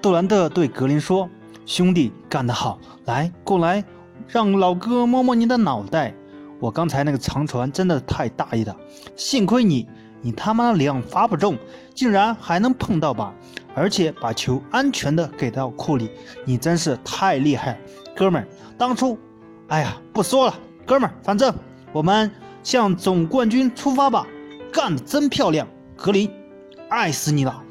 杜兰特对格林说：“兄弟，干得好！来，过来，让老哥摸摸你的脑袋。我刚才那个长传真的太大意了，幸亏你，你他妈两罚不中，竟然还能碰到吧？而且把球安全的给到库里，你真是太厉害了，哥们儿！当初，哎呀，不说了，哥们儿，反正我们向总冠军出发吧！干得真漂亮，格林，爱死你了！”